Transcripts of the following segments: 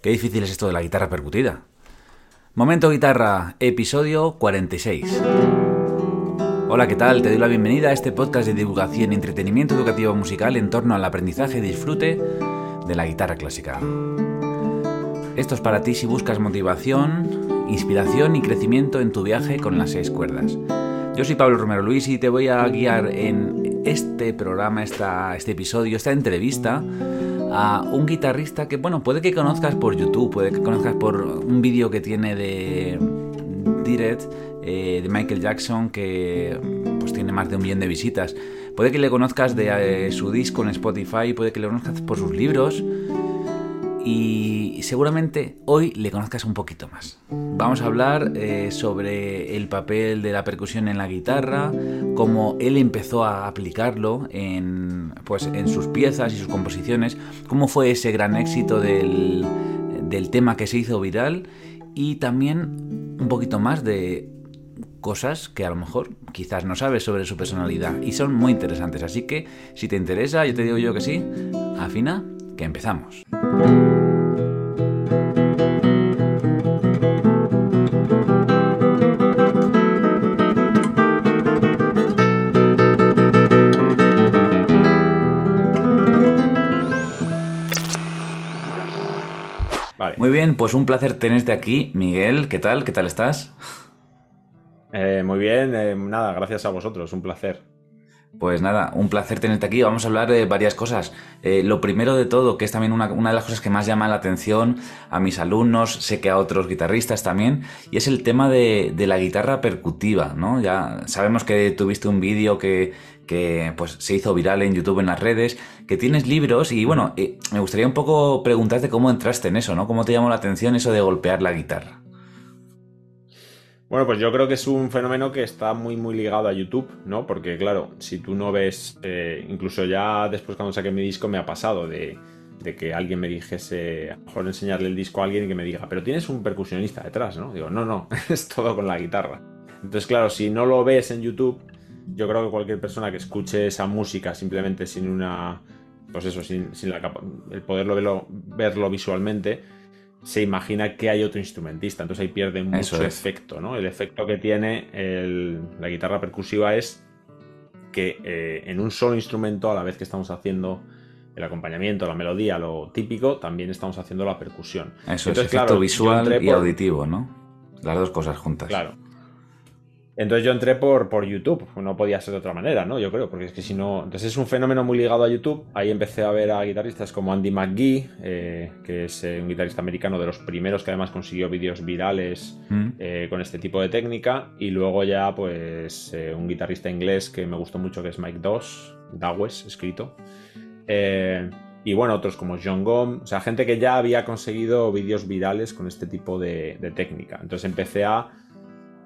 Qué difícil es esto de la guitarra percutida. Momento Guitarra, episodio 46. Hola, ¿qué tal? Te doy la bienvenida a este podcast de divulgación y entretenimiento educativo musical en torno al aprendizaje y disfrute de la guitarra clásica. Esto es para ti si buscas motivación, inspiración y crecimiento en tu viaje con las seis cuerdas. Yo soy Pablo Romero Luis y te voy a guiar en este programa, esta, este episodio, esta entrevista a un guitarrista que, bueno, puede que conozcas por YouTube, puede que conozcas por un vídeo que tiene de Direct eh, de Michael Jackson que pues tiene más de un millón de visitas. Puede que le conozcas de eh, su disco en Spotify, puede que le conozcas por sus libros y seguramente hoy le conozcas un poquito más. Vamos a hablar eh, sobre el papel de la percusión en la guitarra, cómo él empezó a aplicarlo en, pues, en sus piezas y sus composiciones, cómo fue ese gran éxito del, del tema que se hizo viral y también un poquito más de cosas que a lo mejor quizás no sabes sobre su personalidad y son muy interesantes. Así que si te interesa, yo te digo yo que sí, afina, que empezamos. Muy bien, pues un placer tenerte aquí, Miguel. ¿Qué tal? ¿Qué tal estás? Eh, muy bien, eh, nada, gracias a vosotros, un placer. Pues nada, un placer tenerte aquí. Vamos a hablar de varias cosas. Eh, lo primero de todo, que es también una, de las cosas que más llama la atención a mis alumnos, sé que a otros guitarristas también, y es el tema de, la guitarra percutiva, ¿no? Ya sabemos que tuviste un vídeo que, que pues, se hizo viral en YouTube, en las redes, que tienes libros, y bueno, me gustaría un poco preguntarte cómo entraste en eso, ¿no? ¿Cómo te llamó la atención eso de golpear la guitarra? Bueno, pues yo creo que es un fenómeno que está muy, muy ligado a YouTube, ¿no? Porque, claro, si tú no ves, eh, incluso ya después cuando saqué mi disco me ha pasado de, que alguien me dijese, a mejor enseñarle el disco a alguien y que me diga, pero tienes un percusionista detrás, ¿no? Digo, no, no, es todo con la guitarra. Entonces, claro, si no lo ves en YouTube, yo creo que cualquier persona que escuche esa música simplemente sin una, pues eso, sin, sin la, el poderlo verlo, verlo visualmente, se imagina que hay otro instrumentista, entonces ahí pierde mucho efecto, ¿no? El efecto que tiene la guitarra percusiva es que eh, en un solo instrumento, a la vez que estamos haciendo el acompañamiento, la melodía, lo típico, también estamos haciendo la percusión. Eso es efecto visual y auditivo, ¿no? Las dos cosas juntas. Claro. Entonces yo entré por, por YouTube, no podía ser de otra manera, ¿no? Yo creo, porque es que si no... Entonces es un fenómeno muy ligado a YouTube. Ahí empecé a ver a guitarristas como Andy McGee, eh, que es eh, un guitarrista americano de los primeros que además consiguió vídeos virales mm. eh, con este tipo de técnica. Y luego ya, pues, un guitarrista inglés que me gustó mucho, que es Mike Doss, Dawes, escrito. y bueno, otros como John Gom, o sea, gente que ya había conseguido vídeos virales con este tipo de técnica. Entonces empecé a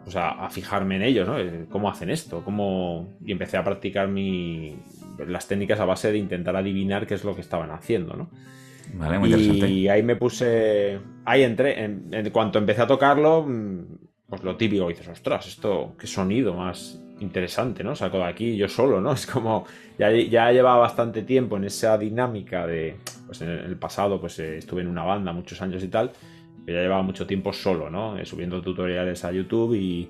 pues a, fijarme en ellos, ¿no? ¿Cómo hacen esto? ¿Cómo... Y empecé a practicar mi... las técnicas a base de intentar adivinar qué es lo que estaban haciendo, ¿no? Vale, muy interesante. Y ahí me puse. Ahí entré. En, cuanto empecé a tocarlo, mm, pues lo típico, dices, ostras, esto, qué sonido más interesante, ¿no? Saco de aquí yo solo, ¿no? Es como. Ya, ya llevaba bastante tiempo en esa dinámica de. Pues en el pasado, pues eh, estuve en una banda muchos años y tal ya llevaba mucho tiempo solo, ¿no? Eh, subiendo tutoriales a YouTube y,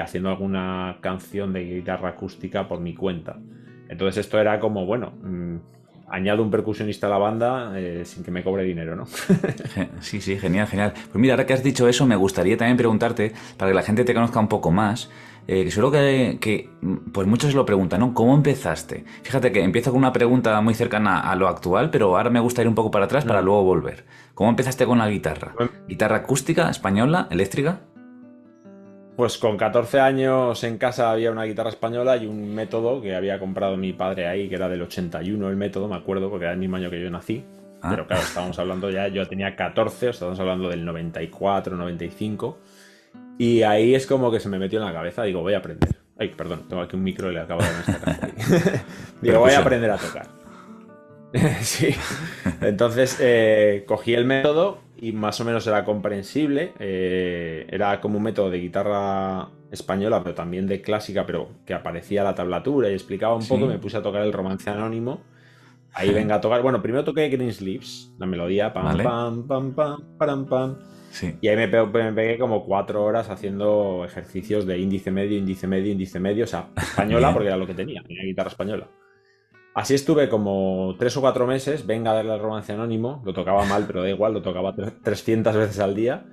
haciendo alguna canción de guitarra acústica por mi cuenta. Entonces esto era como, bueno, mm, añado un percusionista a la banda eh, sin que me cobre dinero, ¿no? sí, sí, genial, genial. Pues mira, ahora que has dicho eso, me gustaría también preguntarte, para que la gente te conozca un poco más, eh, que seguro que, pues muchos se lo preguntan, ¿no? ¿Cómo empezaste? Fíjate que empiezo con una pregunta muy cercana a lo actual, pero ahora me gusta ir un poco para atrás para luego volver. ¿Cómo empezaste con la guitarra? ¿Guitarra acústica, española, eléctrica? Pues con 14 años en casa había una guitarra española y un método que había comprado mi padre ahí, que era del 81 el método, me acuerdo, porque era el mismo año que yo nací. Ah. Pero claro, estábamos hablando ya, yo tenía 14, estábamos hablando del 94, 95. Y ahí es como que se me metió en la cabeza, digo, voy a aprender. Ay, perdón, tengo aquí un micro y le acabo de dar esta Digo, voy a aprender a tocar. sí. Entonces eh, cogí el método y más o menos era comprensible. Eh, era como un método de guitarra española, pero también de clásica, pero que aparecía la tablatura y explicaba un poco. Me puse a tocar el romance anónimo ahí venga a tocar. Bueno, primero toqué Green Sleeves, la melodía, pam, pam, pam, pam, pam, pam. Y ahí me pegué, como cuatro horas haciendo ejercicios de índice medio, índice medio, índice medio, o sea, española, porque era lo que tenía, tenía guitarra española. Así estuve como tres o cuatro meses, venga a darle al romance anónimo, lo tocaba mal, pero da igual, lo tocaba 300 veces al día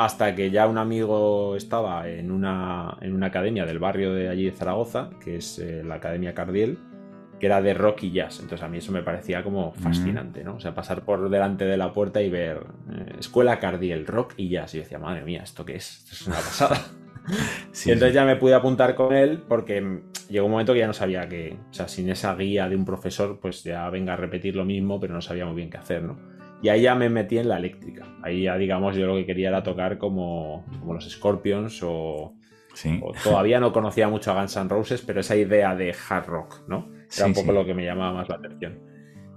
hasta que ya un amigo estaba en una, en una academia del barrio de allí de Zaragoza, que es eh, la Academia Cardiel, que era de rock y jazz. Entonces a mí eso me parecía como fascinante, ¿no? O sea, pasar por delante de la puerta y ver eh, Escuela Cardiel, rock y jazz. Y yo decía, madre mía, ¿esto qué es? Esto es una pasada. y entonces ya me pude apuntar con él porque llegó un momento que ya no sabía que, o sea, sin esa guía de un profesor, pues ya venga a repetir lo mismo, pero no sabía muy bien qué hacer, ¿no? Y ahí ya me metí en la eléctrica. Ahí ya, digamos, yo lo que quería era tocar como, como los Scorpions o, todavía no conocía mucho a Guns N' Roses, pero esa idea de hard rock, ¿no? Era un poco lo que me llamaba más la atención.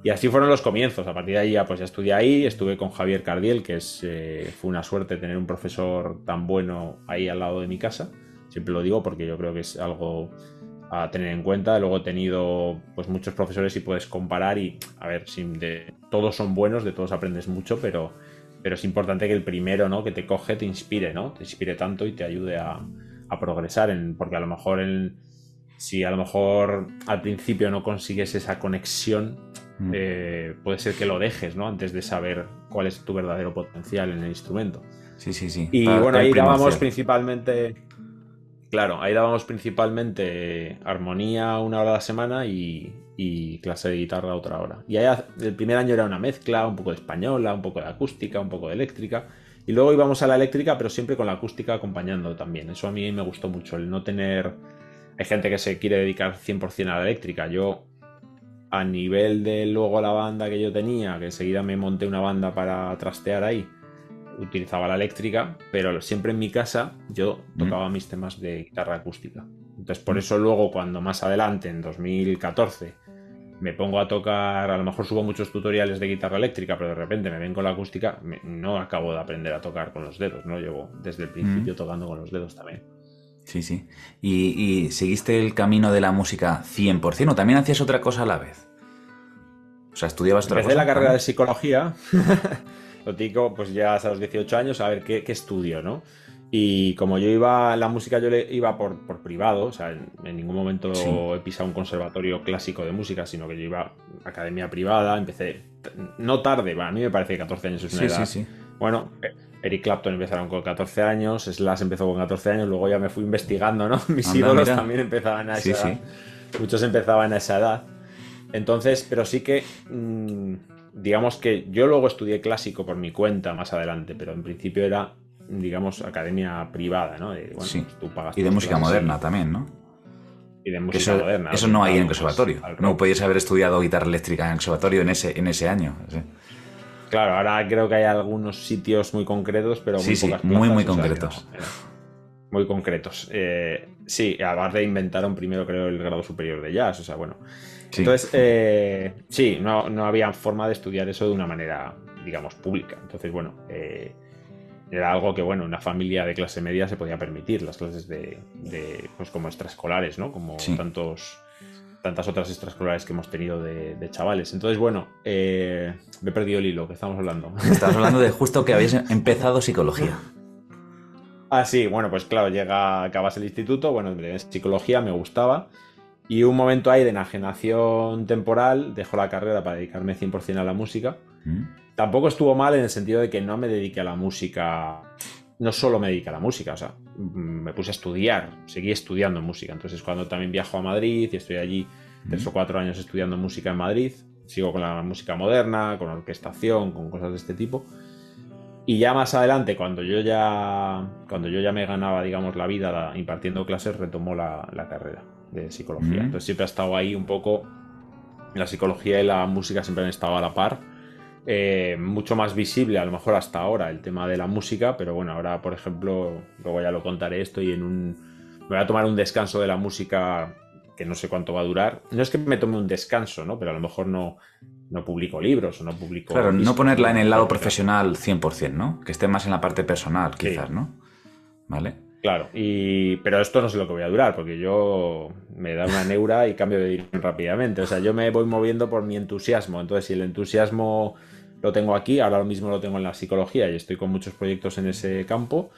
Y así fueron los comienzos. A partir de ahí ya, pues ya estudié ahí, estuve con Javier Cardiel, que es, eh, fue una suerte tener un profesor tan bueno ahí al lado de mi casa. Siempre lo digo porque yo creo que es algo a tener en cuenta. Luego he tenido pues muchos profesores y puedes comparar y a ver, si de, todos son buenos, de todos aprendes mucho, pero, pero es importante que el primero ¿no? que te coge te inspire, ¿no? Te inspire tanto y te ayude a, progresar, en, porque a lo mejor si a lo mejor al principio no consigues esa conexión, mm. eh, puede ser que lo dejes, ¿no? Antes de saber cuál es tu verdadero potencial en el instrumento. Sí, sí, sí. Y bueno, ahí dábamos principalmente Claro, ahí dábamos principalmente armonía una hora a la semana y, clase de guitarra otra hora. Y ahí el primer año era una mezcla, un poco de española, un poco de acústica, un poco de eléctrica. Y luego íbamos a la eléctrica, pero siempre con la acústica acompañando también. Eso a mí me gustó mucho, el no tener... Hay gente que se quiere dedicar 100% a la eléctrica. Yo, a nivel de luego la banda que yo tenía, que enseguida me monté una banda para trastear ahí, utilizaba la eléctrica, pero siempre en mi casa yo tocaba mis temas de guitarra acústica. Entonces, por eso luego, cuando más adelante, en 2014, me pongo a tocar, a lo mejor subo muchos tutoriales de guitarra eléctrica, pero de repente me ven con la acústica, no acabo de aprender a tocar con los dedos, ¿no? Llevo desde el principio tocando con los dedos también. Sí, sí. ¿Y, seguiste el camino de la música 100% o también hacías otra cosa a la vez? O sea, estudiabas otra Empecé la carrera de psicología. Lo tico, pues ya a los 18 años, a ver qué, estudio, ¿no? Y como yo iba, la música yo le iba por, privado, o sea, en, ningún momento he pisado un conservatorio clásico de música, sino que yo iba a academia privada, empecé no tarde, a mí me parece que 14 años es una edad. Sí, sí. Bueno, Eric Clapton empezaron con 14 años, Slash empezó con 14 años, luego ya me fui investigando, ¿no? Mis ídolos también empezaban a esa edad. Muchos empezaban a esa edad. Entonces, pero sí que mm, digamos que yo luego estudié clásico por mi cuenta más adelante, pero en principio era, digamos, academia privada, ¿no? sí. Pues y de música moderna también, ¿no? Y de música moderna. Eso no hay en conservatorio. no podías haber estudiado guitarra eléctrica en conservatorio en ese, en ese año. Claro, ahora creo que hay algunos sitios muy concretos, pero muy sí, muy, muy concretos. muy concretos. Eh, sí, aparte inventaron primero, creo, el grado superior de jazz. O sea, bueno, entonces, eh, sí, no, había forma de estudiar eso de una manera, digamos, pública. Entonces, bueno, eh, era algo que, bueno, una familia de clase media se podía permitir, las clases de, pues como extraescolares, ¿no? Como tantos tantas otras extraescolares que hemos tenido de, chavales. Entonces, bueno, eh, me he perdido el hilo que estamos hablando. Estamos hablando de justo que habéis empezado psicología. Ah, sí, bueno, pues claro, llega, acabas el instituto, bueno, psicología me gustaba. Y un momento ahí de enajenación temporal, dejo la carrera para dedicarme 100% a la música. Mm. Tampoco estuvo mal en el sentido de que no me dediqué a la música, no solo me dediqué a la música, o sea, me puse a estudiar, seguí estudiando música. Entonces cuando también viajo a Madrid y estoy allí tres o cuatro años estudiando música en Madrid, sigo con la música moderna, con orquestación, con cosas de este tipo. Y ya más adelante, cuando yo ya, cuando yo ya me ganaba, digamos, la vida impartiendo clases, retomó la carrera de psicología. Entonces siempre ha estado ahí un poco. La psicología y la música siempre han estado a la par. Eh, mucho más visible, a lo mejor hasta ahora, el tema de la música, pero bueno, ahora, por ejemplo, luego ya lo contaré esto y en un. Me voy a tomar un descanso de la música que no sé cuánto va a durar. No es que me tome un descanso, ¿no? Pero a lo mejor no, no publico libros o no publico. Claro, no ponerla en el lado profesional 100%, ¿no? Que esté más en la parte personal, quizás, ¿no? ¿Vale? Claro, y... pero esto no sé lo que voy a durar, porque yo me da una neura y cambio de dirección rápidamente. O sea, yo me voy moviendo por mi entusiasmo. Entonces, si el entusiasmo lo tengo aquí, ahora lo mismo lo tengo en la psicología y estoy con muchos proyectos en ese campo,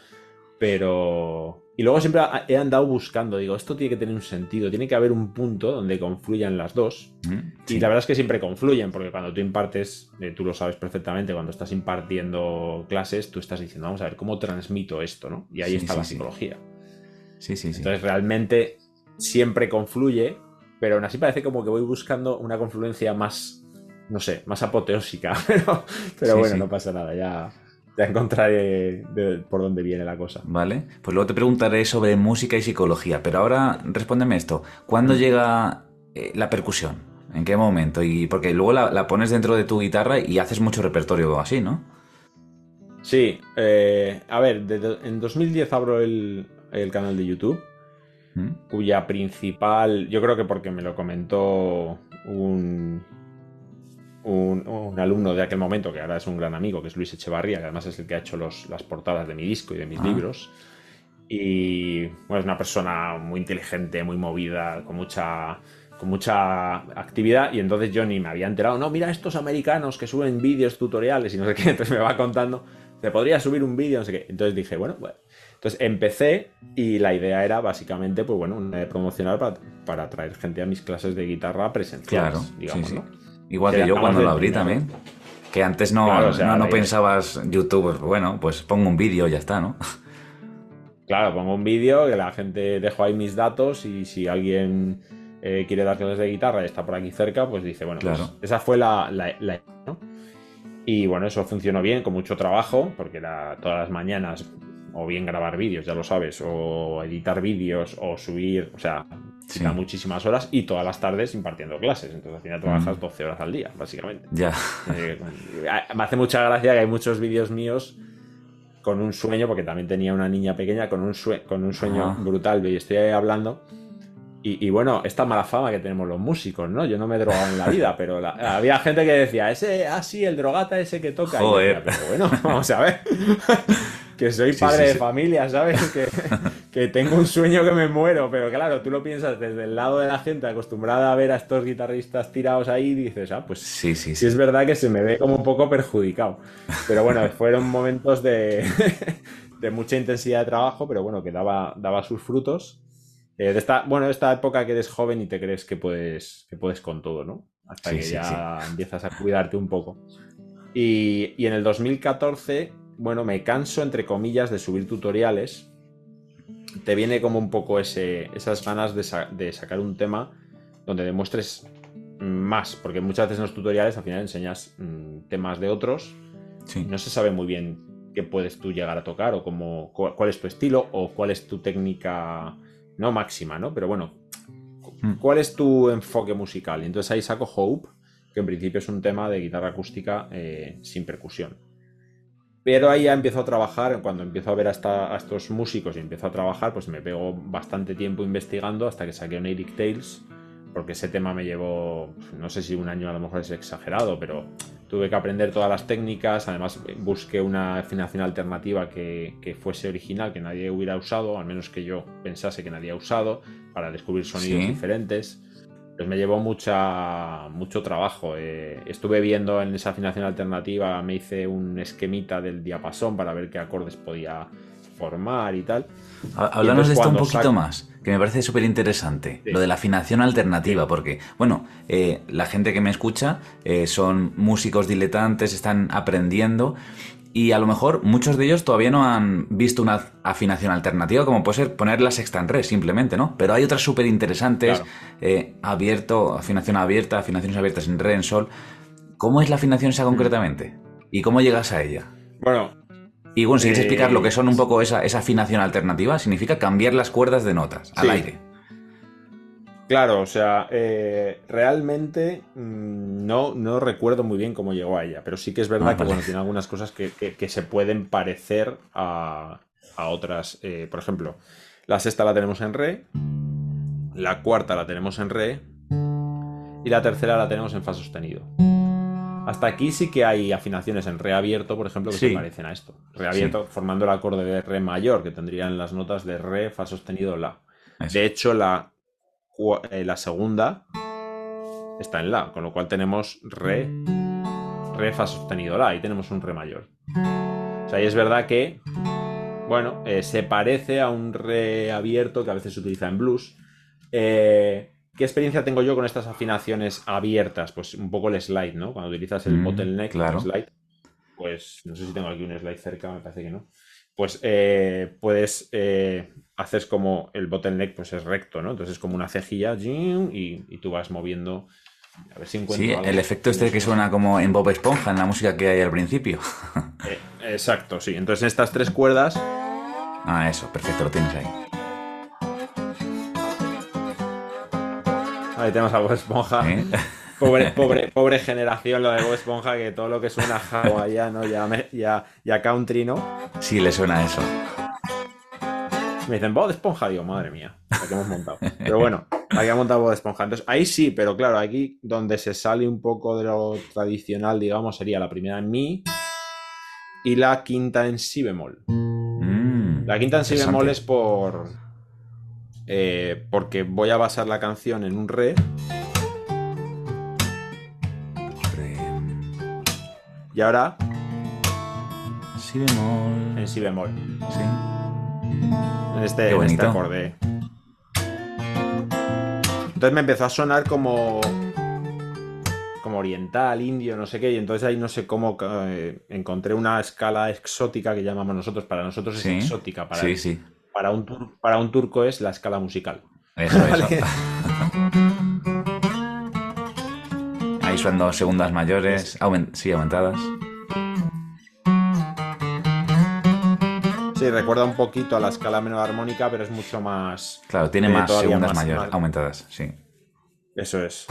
pero... Y luego siempre he andado buscando, digo, esto tiene que tener un sentido, tiene que haber un punto donde confluyan las dos. Y la verdad es que siempre confluyen, porque cuando tú impartes, eh, tú lo sabes perfectamente, cuando estás impartiendo clases, tú estás diciendo, vamos a ver, ¿cómo transmito esto? ¿no? Y ahí está la psicología. Sí, sí, sí. Entonces realmente siempre confluye, pero aún así parece como que voy buscando una confluencia más, no sé, más apoteósica. Pero, pero bueno, no pasa nada, ya ya encontraré por dónde viene la cosa. Vale, pues luego te preguntaré sobre música y psicología, pero ahora respóndeme esto. ¿Cuándo mm. llega eh, la percusión? ¿En qué momento? Y porque luego la, pones dentro de tu guitarra y haces mucho repertorio así, ¿no? Sí, eh, a ver, en 2010 abro el, canal de YouTube, ¿Mm? cuya principal, yo creo que porque me lo comentó un, un, alumno de aquel momento, que ahora es un gran amigo, que es Luis Echevarría, que además es el que ha hecho las portadas de mi disco y de mis ah. libros. Y bueno, es una persona muy inteligente, muy movida, con mucha, con mucha actividad. Y entonces yo ni me había enterado, no, mira estos americanos que suben vídeos, tutoriales y no sé qué. Entonces me va contando, te podría subir un vídeo, no sé qué. Entonces dije, bueno, pues. Entonces empecé y la idea era básicamente, pues bueno, promocionar para, para atraer gente a mis clases de guitarra presenciales, digamos, ¿no? Igual que yo cuando lo abrí también. Que antes no, no, pensabas YouTube, bueno, pues pongo un vídeo y ya está, ¿no? Claro, pongo un vídeo, que la gente dejo ahí mis datos y si alguien eh, quiere dar clases de guitarra y está por aquí cerca, pues dice, bueno, pues esa fue la, la, ¿no? Y bueno, eso funcionó bien, con mucho trabajo, porque era todas las mañanas o bien grabar vídeos, ya lo sabes, o editar vídeos, o subir, o sea, muchísimas horas y todas las tardes impartiendo clases. Entonces al final trabajas 12 mm. horas al día, básicamente. Ya. Eh, me hace mucha gracia que hay muchos vídeos míos con un sueño, porque también tenía una niña pequeña con un, con un sueño brutal, y estoy hablando. Y, bueno, esta mala fama que tenemos los músicos, ¿no? Yo no me he drogado en la vida, pero había gente que decía, ese, así, ah, el drogata ese que toca. Joder. pero bueno, vamos a ver que soy padre de familia, ¿sabes? Que, que, tengo un sueño que me muero, pero claro, tú lo piensas desde el lado de la gente acostumbrada a ver a estos guitarristas tirados ahí y dices, ah, pues sí, sí, sí, es verdad que se me ve como un poco perjudicado. Pero bueno, fueron momentos de, de mucha intensidad de trabajo, pero bueno, que daba, daba sus frutos. Eh, de esta, bueno, de esta época que eres joven y te crees que puedes, que puedes con todo, ¿no? Hasta que ya empiezas a cuidarte un poco. Y, y en el 2014 bueno, me canso, entre comillas, de subir tutoriales, te viene como un poco ese, esas ganas de, sacar un tema donde demuestres más, porque muchas veces en los tutoriales al final enseñas mm, temas de otros y no se sabe muy bien qué puedes tú llegar a tocar o cómo, cuál es tu estilo o cuál es tu técnica, no máxima, ¿no? Pero bueno, hmm. ¿cuál es tu enfoque musical? Y entonces ahí saco Hope, que en principio es un tema de guitarra acústica eh, sin percusión. Pero ahí ya empiezo a trabajar, cuando empiezo a ver a, estos músicos y empiezo a trabajar, pues me pego bastante tiempo investigando hasta que saqué un Eric Tales, porque ese tema me llevó, no sé si un año a lo mejor es exagerado, pero tuve que aprender todas las técnicas, además busqué una afinación alternativa que, fuese original, que nadie hubiera usado, al menos que yo pensase que nadie ha usado, para descubrir sonidos diferentes pues me llevó mucha, mucho trabajo. Eh, estuve viendo en esa afinación alternativa, me hice un esquemita del diapasón para ver qué acordes podía formar y tal. Háblanos de esto un poquito más, que me parece súper interesante, lo de la afinación alternativa, porque, bueno, eh, la gente que me escucha eh, son músicos diletantes, están aprendiendo y a lo mejor muchos de ellos todavía no han visto una afinación alternativa, como puede ser poner la sexta en re, simplemente, ¿no? Pero hay otras súper interesantes, eh, abierto, afinación abierta, afinaciones abiertas en re, en sol. ¿Cómo es la afinación esa concretamente? ¿Y cómo llegas a ella? Bueno. Y bueno, si quieres explicar lo que son un poco esa, esa afinación alternativa, significa cambiar las cuerdas de notas al aire. Claro, o sea, eh, realmente mm, no, no recuerdo muy bien cómo llegó a ella, pero sí que es verdad ah, que bueno, tiene algunas cosas que, se pueden parecer a, otras. Eh, por ejemplo, la sexta la tenemos en re, la cuarta la tenemos en re y la tercera la tenemos en fa sostenido. Hasta aquí sí que hay afinaciones en re abierto, por ejemplo, que se parecen a esto. Re abierto formando el acorde de re mayor, que tendrían las notas de re, fa sostenido, la. De hecho, la, eh, la segunda está en la, con lo cual tenemos re, re, fa sostenido, la. Ahí tenemos un re mayor. O sea, y es verdad que, bueno, eh, se parece a un re abierto que a veces se utiliza en blues. Eh, ¿Qué experiencia tengo yo con estas afinaciones abiertas? Pues un poco el slide, ¿no? Cuando utilizas el mm, bottleneck, claro. slide, pues no sé si tengo aquí un slide cerca, me parece que no. Pues eh, puedes eh, hacer como el bottleneck, pues es recto, ¿no? Entonces es como una cejilla y, y tú vas moviendo. A ver si encuentro. Sí, el efecto este que suena como en Bob Esponja, en la música que hay al principio. Eh, exacto, sí. Entonces en estas tres cuerdas. Ah, eso, perfecto, lo tienes ahí. Ahí tenemos a Bob Esponja. Pobre, pobre, pobre generación lo de Bob Esponja, que todo lo que suena a ya, ¿no? Ya, ya, country, ¿no? Sí, le suena eso. Me dicen Bob Esponja, digo, madre mía, la que hemos montado. Pero bueno, aquí ha montado Bob Esponja. Entonces, ahí sí, pero claro, aquí donde se sale un poco de lo tradicional, digamos, sería la primera en Mi y la quinta en Si bemol. Mm, la quinta en Si bemol es por eh, porque voy a basar la canción en un re. Y ahora. Si bemol. En si bemol. Sí. En este, en este acorde. Entonces me empezó a sonar como. como oriental, indio, no sé qué. Y entonces ahí no sé cómo eh, encontré una escala exótica que llamamos nosotros. Para nosotros es exótica. Para sí, sí para un, para un turco es la escala musical. Eso, eso. Ahí son dos segundas mayores, sí, aumentadas. Sí, recuerda un poquito a la escala menor armónica, pero es mucho más. Claro, tiene más segundas mayores, aumentadas, sí. Eso es.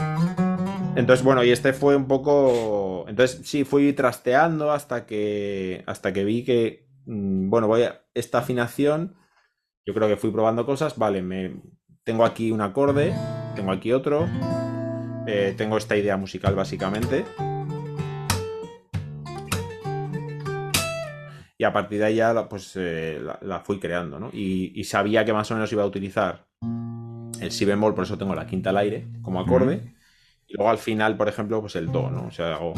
Entonces, bueno, y este fue un poco. Entonces, sí, fui trasteando hasta que. hasta que vi que. Mm, bueno, voy a. Esta afinación yo creo que fui probando cosas, vale, me, tengo aquí un acorde, tengo aquí otro, eh, tengo esta idea musical básicamente. Y a partir de ahí ya pues, eh, la, fui creando, ¿no? Y, sabía que más o menos iba a utilizar el si bemol, por eso tengo la quinta al aire como acorde. Y luego al final, por ejemplo, pues el do, ¿no? O sea, hago...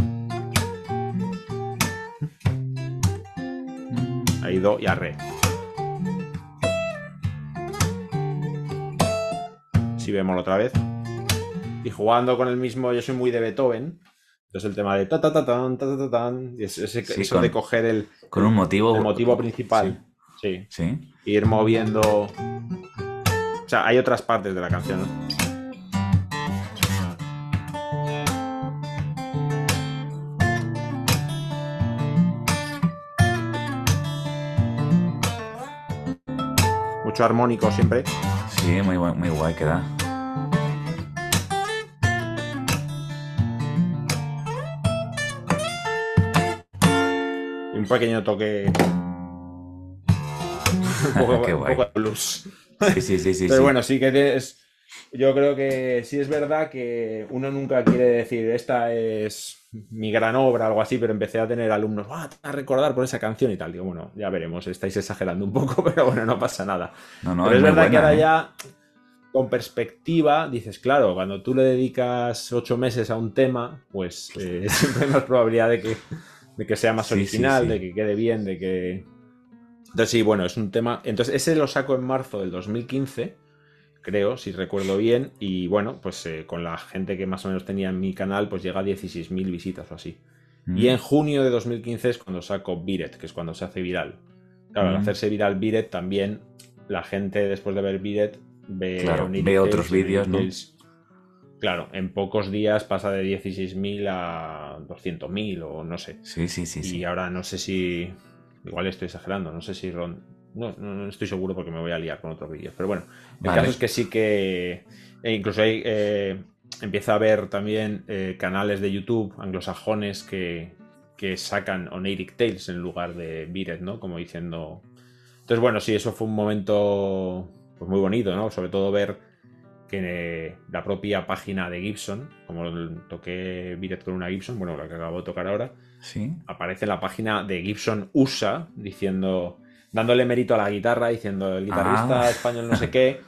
Ahí do y a re. si vemos otra vez. Y jugando con el mismo, yo soy muy de Beethoven. Entonces el tema de ta ta ta tan, ta ta ta tan, y ese, eso de coger el, con un motivo, el motivo principal. Sí. sí. Ir moviendo. O sea, hay otras partes de la canción, Mucho armónico siempre. Sí, muy, muy guay queda. Un pequeño toque. un poco, de blues. Sí, sí, sí, sí. Pero bueno, sí que es. Yo creo que sí es verdad que uno nunca quiere decir esta es mi gran obra, algo así, pero empecé a tener alumnos ah, a recordar por esa canción y tal. Digo, bueno, ya veremos, estáis exagerando un poco, pero bueno, no pasa nada. pero es, verdad que ahora ¿eh? ya, con perspectiva, dices, claro, cuando tú le dedicas ocho meses a un tema, pues eh, siempre hay más probabilidad de que de que sea más original, de que quede bien, de que... Entonces sí, bueno, es un tema... Entonces ese lo saco en marzo del 2015, creo, si recuerdo bien, y bueno, pues eh, con la gente que más o menos tenía en mi canal, pues llega a 16.000 visitas o así. Y mm. en junio de 2015 es cuando saco Biret, que es cuando se hace viral. Claro, al mm. hacerse viral Biret también, la gente después de ver Biret ve, ve otros vídeos, ¿no? Claro, en pocos días pasa de 16.000 a 200.000 o no sé. Sí, sí, sí. Y ahora no sé si. Igual estoy exagerando, no sé si Ron. No, no, estoy seguro porque me voy a liar con otros vídeos. Pero bueno, el caso es que sí que. E incluso hay, eh, empieza a haber también eh, canales de YouTube anglosajones que, que sacan Oniric Tales en lugar de Biret, ¿no? Como diciendo. Entonces, bueno, sí, eso fue un momento pues, muy bonito, ¿no? Sobre todo ver que la propia página de Gibson, como toqué Biret con una Gibson, bueno, la que acabo de tocar ahora, ¿Sí? aparece la página de Gibson USA diciendo, dándole mérito a la guitarra, diciendo el guitarrista Ah. español no sé qué.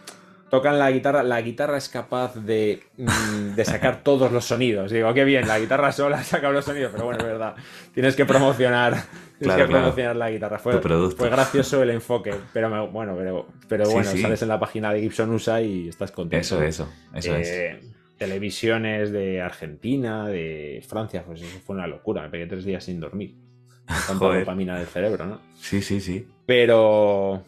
Tocan la guitarra, la guitarra es capaz de, mm, de sacar todos los sonidos. Digo, qué bien, la guitarra sola saca los sonidos, pero bueno, es verdad. Tienes que promocionar, Claro, que claro. la guitarra. Fue, fue gracioso el enfoque, pero me- bueno, pero, pero Sí, bueno, sí. sales en la página de Gibson USA y estás contento. Eso, eso, eso es. Eh, Televisiones de Argentina, de Francia, pues eso fue una locura. Me pegué tres días sin dormir. Tanta dopamina del cerebro, ¿no? Sí, sí, sí. Pero,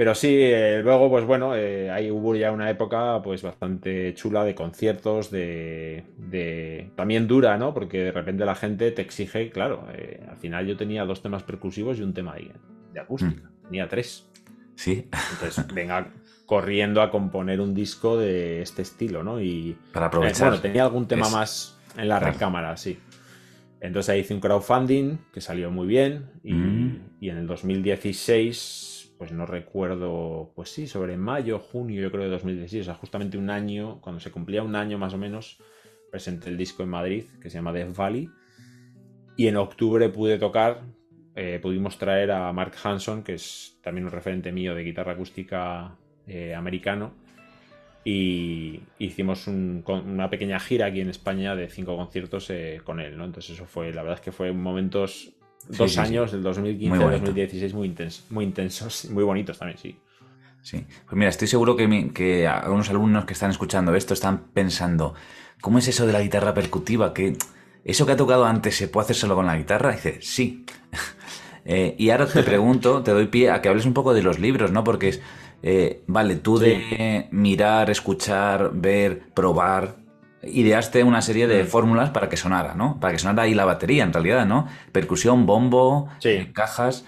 pero sí, eh, luego, pues bueno, eh, ahí hubo ya una época pues bastante chula de conciertos, de, de- también dura, ¿no? Porque de repente la gente te exige, claro, eh, al final yo tenía dos temas percusivos y un tema de, de acústica. Tenía tres. Sí, Entonces, venga corriendo a componer un disco de este estilo, ¿no? Y para aprovechar. bueno, tenía algún tema Es- más en la claro. recámara, sí. Entonces ahí hice un crowdfunding que salió muy bien y, Mm. y en el 2016, pues no recuerdo, pues sí, sobre mayo, junio yo creo de 2016, o sea, justamente un año, cuando se cumplía un año más o menos, presenté el disco en Madrid que se llama Death Valley y en octubre pude tocar, eh, pudimos traer a Mark Hanson, que es también un referente mío de guitarra acústica eh, americano, y hicimos una pequeña gira aquí en España de cinco conciertos eh, con él, ¿no? Entonces eso fue, la verdad es que fue momentos, dos sí, años, del 2015 Muy al bonito. 2016, muy, intens- muy intensos, muy bonitos también, sí. Sí. Pues mira, estoy seguro que, mi- que algunos alumnos que están escuchando esto están pensando, ¿cómo es eso de la guitarra percutiva? Que eso que ha tocado antes se puede hacer solo con la guitarra. Y dice, sí. Eh, y ahora te pregunto, te doy pie a que hables un poco de los libros, ¿no? Porque es, eh, vale, tú de mirar, escuchar, ver, probar, ideaste una serie de Mm. fórmulas para que sonara, ¿no? Para que sonara ahí la batería, en realidad, ¿no? Percusión, bombo, Sí. eh, cajas.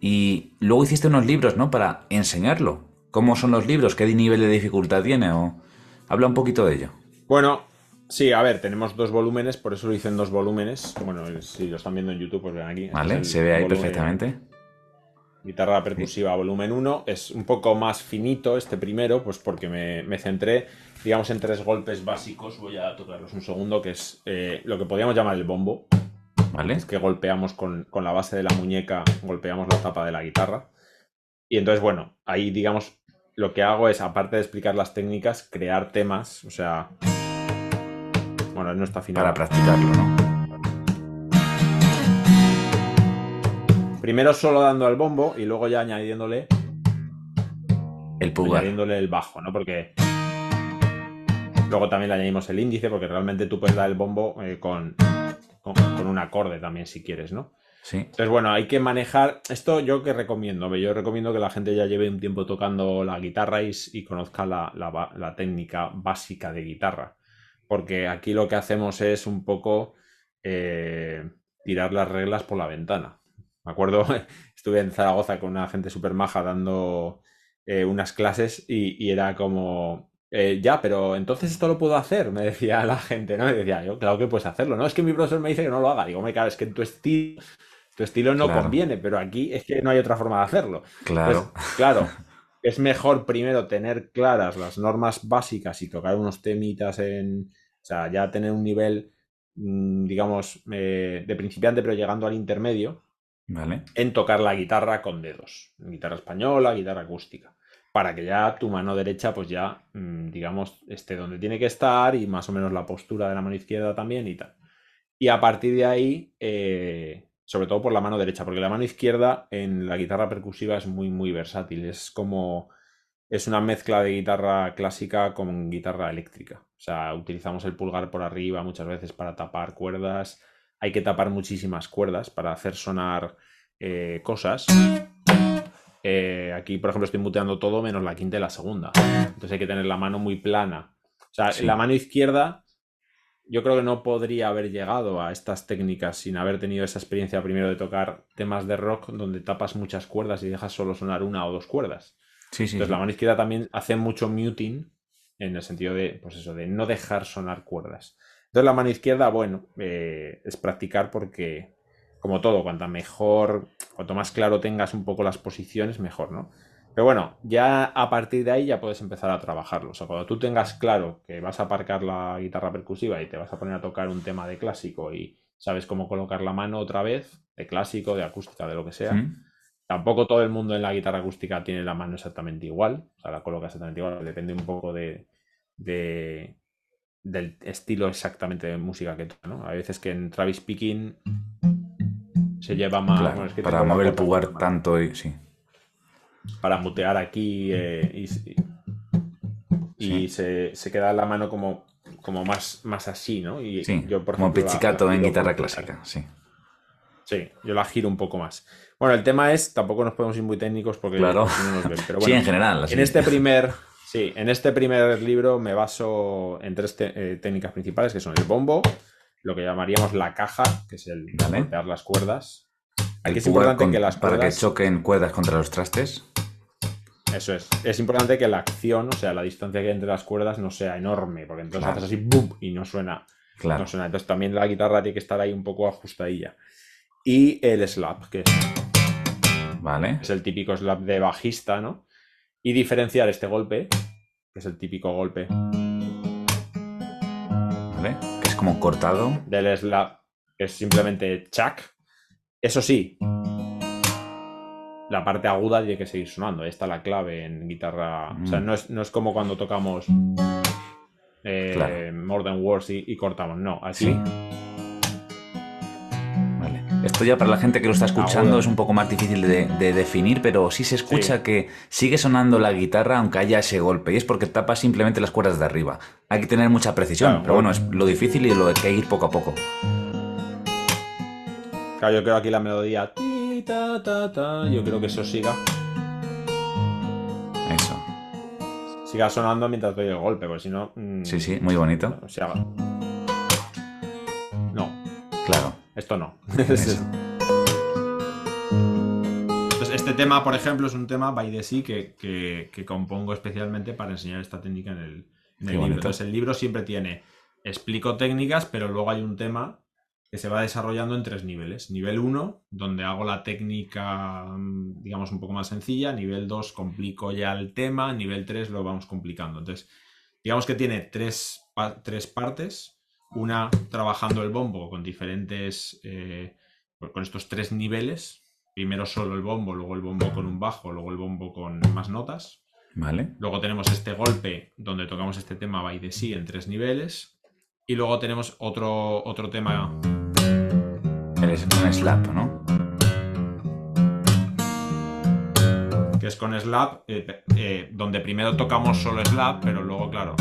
Y luego hiciste unos libros, ¿no? Para enseñarlo. ¿Cómo son los libros? ¿Qué nivel de dificultad tiene? O... Habla un poquito de ello. Bueno, sí, a ver, tenemos dos volúmenes, por eso lo hice en dos volúmenes. Bueno, si lo están viendo en YouTube, pues ven aquí. Este ¿Vale? es Se ve ahí volumen- perfectamente. Guitarra percusiva volumen 1 es un poco más finito este primero, pues porque me, me centré, digamos, en tres golpes básicos. Voy a tocarlos un segundo, que es eh, lo que podríamos llamar el bombo, ¿Vale? es que golpeamos con, con la base de la muñeca, golpeamos la tapa de la guitarra. Y entonces, bueno, ahí, digamos, lo que hago es, aparte de explicar las técnicas, crear temas, o sea... Bueno, no está afinado. Para practicarlo, ¿no? Primero solo dando al bombo y luego ya añadiéndole El pulgar. añadiéndole el bajo, ¿no? Porque luego también le añadimos el índice, porque realmente tú puedes dar el bombo eh, con, con, con un acorde también si quieres, ¿no? Sí. Entonces, bueno, hay que manejar. Esto yo que recomiendo. Yo recomiendo que la gente ya lleve un tiempo tocando la guitarra y, y conozca la, la técnica básica de guitarra. Porque aquí lo que hacemos es un poco eh, tirar las reglas por la ventana. Me acuerdo, estuve en Zaragoza con una gente súper maja dando eh, unas clases y, y era como. Eh, ya, pero entonces esto lo puedo hacer, me decía la gente, ¿no? Me decía yo, claro que puedes hacerlo, ¿no? Es que mi profesor me dice que no lo haga. Digo, me claro, es que en tu estilo, tu estilo no Claro. conviene, pero aquí es que no hay otra forma de hacerlo. Claro. Pues, claro, es mejor primero tener claras las normas básicas y tocar unos temitas en. O sea, ya tener un nivel, mm, digamos, eh, de principiante, pero llegando al intermedio, ¿Vale? en tocar la guitarra con dedos. Guitarra española, guitarra acústica. Para que ya tu mano derecha, pues ya, mm, digamos, esté donde tiene que estar y más o menos la postura de la mano izquierda también y tal. Y a partir de ahí, eh, sobre todo por la mano derecha, porque la mano izquierda en la guitarra percusiva es muy, muy versátil. Es como. Es una mezcla de guitarra clásica con guitarra eléctrica. O sea, utilizamos el pulgar por arriba muchas veces para tapar cuerdas. Hay que tapar muchísimas cuerdas para hacer sonar eh, cosas. Eh, aquí, por ejemplo, estoy muteando todo menos la quinta y la segunda. Entonces hay que tener la mano muy plana. O sea, Sí. la mano izquierda, yo creo que no podría haber llegado a estas técnicas sin haber tenido esa experiencia primero de tocar temas de rock donde tapas muchas cuerdas y dejas solo sonar una o dos cuerdas. Sí, sí. Entonces sí. la mano izquierda también hace mucho muting en el sentido de, pues eso, de no dejar sonar cuerdas. Entonces la mano izquierda, bueno, eh, es practicar porque, como todo, cuanto mejor, cuanto más claro tengas un poco las posiciones, mejor, ¿no? Pero bueno, ya a partir de ahí ya puedes empezar a trabajarlo. O sea, cuando tú tengas claro que vas a aparcar la guitarra percusiva y te vas a poner a tocar un tema de clásico y sabes cómo colocar la mano otra vez, de clásico, de acústica, de lo que sea. ¿Mm? Tampoco todo el mundo en la guitarra acústica tiene la mano exactamente igual, o sea, la coloca exactamente igual, depende un poco de, de- del estilo exactamente de música que toca, ¿no? Hay veces que en Travis Picking se lleva más... Claro, bueno, es que para mover el pulgar más- tanto y sí. Para mutear aquí eh, y, y Sí. se, se queda la mano como, como más, más así, ¿no? Y Sí, yo, por como ejemplo, la- pizzicato la en guitarra clásica, sí. Sí, yo la giro un poco más. Bueno, el tema es, tampoco nos podemos ir muy técnicos porque Claro. no nos ven, pero sí, bueno, en general. así. en este primer, sí, en este primer libro me baso en tres eh, técnicas principales, que son el bombo, lo que llamaríamos la caja, que es el Vale. golpear las cuerdas. Aquí es importante con- que las Para que cuerdas, choquen cuerdas contra los trastes. eso es, es importante que la acción, o sea, la distancia que hay entre las cuerdas no sea enorme, porque entonces Claro. haces así, ¡bum! y no suena, Claro. no suena. Entonces también la guitarra tiene que estar ahí un poco ajustadilla. Y el slap, que es Vale. es el típico slap de bajista, ¿no? Y diferenciar este golpe, que es el típico golpe Vale. Es como cortado. del slap, que es simplemente chac. Eso sí, la parte aguda tiene que seguir sonando. Ahí está la clave en guitarra. O sea, Mm. no es, no es como cuando tocamos eh, Claro. More Than Words y, y cortamos. No, aquí Sí. Esto ya para la gente que lo está escuchando Agudo. es un poco más difícil de, de definir, pero sí se escucha Sí. que sigue sonando la guitarra aunque haya ese golpe. Y es porque tapa simplemente las cuerdas de arriba. Hay que tener mucha precisión, Claro, pero bueno, es lo difícil y lo que hay que ir poco a poco. Claro, yo creo aquí la melodía. yo creo que eso siga, Eso. siga sonando mientras doy el golpe, porque si no. mm, Sí, sí, muy bonito. o sea, esto no. Este tema, por ejemplo, es un tema by the sea que, que- que compongo especialmente para enseñar esta técnica en el, en el Qué libro. Entonces, el libro siempre tiene, explico técnicas, pero luego hay un tema que se va desarrollando en tres niveles. Nivel 1, donde hago la técnica, mm, digamos, un poco más sencilla. Nivel 2, complico ya el tema. Nivel 3, lo vamos complicando. Entonces, digamos que tiene tres, tres partes. Una, trabajando el bombo con diferentes, eh, con estos tres niveles. Primero solo el bombo, luego el bombo con un bajo, luego el bombo con más notas. Vale. Luego tenemos este golpe donde tocamos este tema by the sea en tres niveles. Y luego tenemos otro, otro tema El es un slap, ¿no? que es con slap, eh, eh, donde primero tocamos solo slap, pero luego, claro,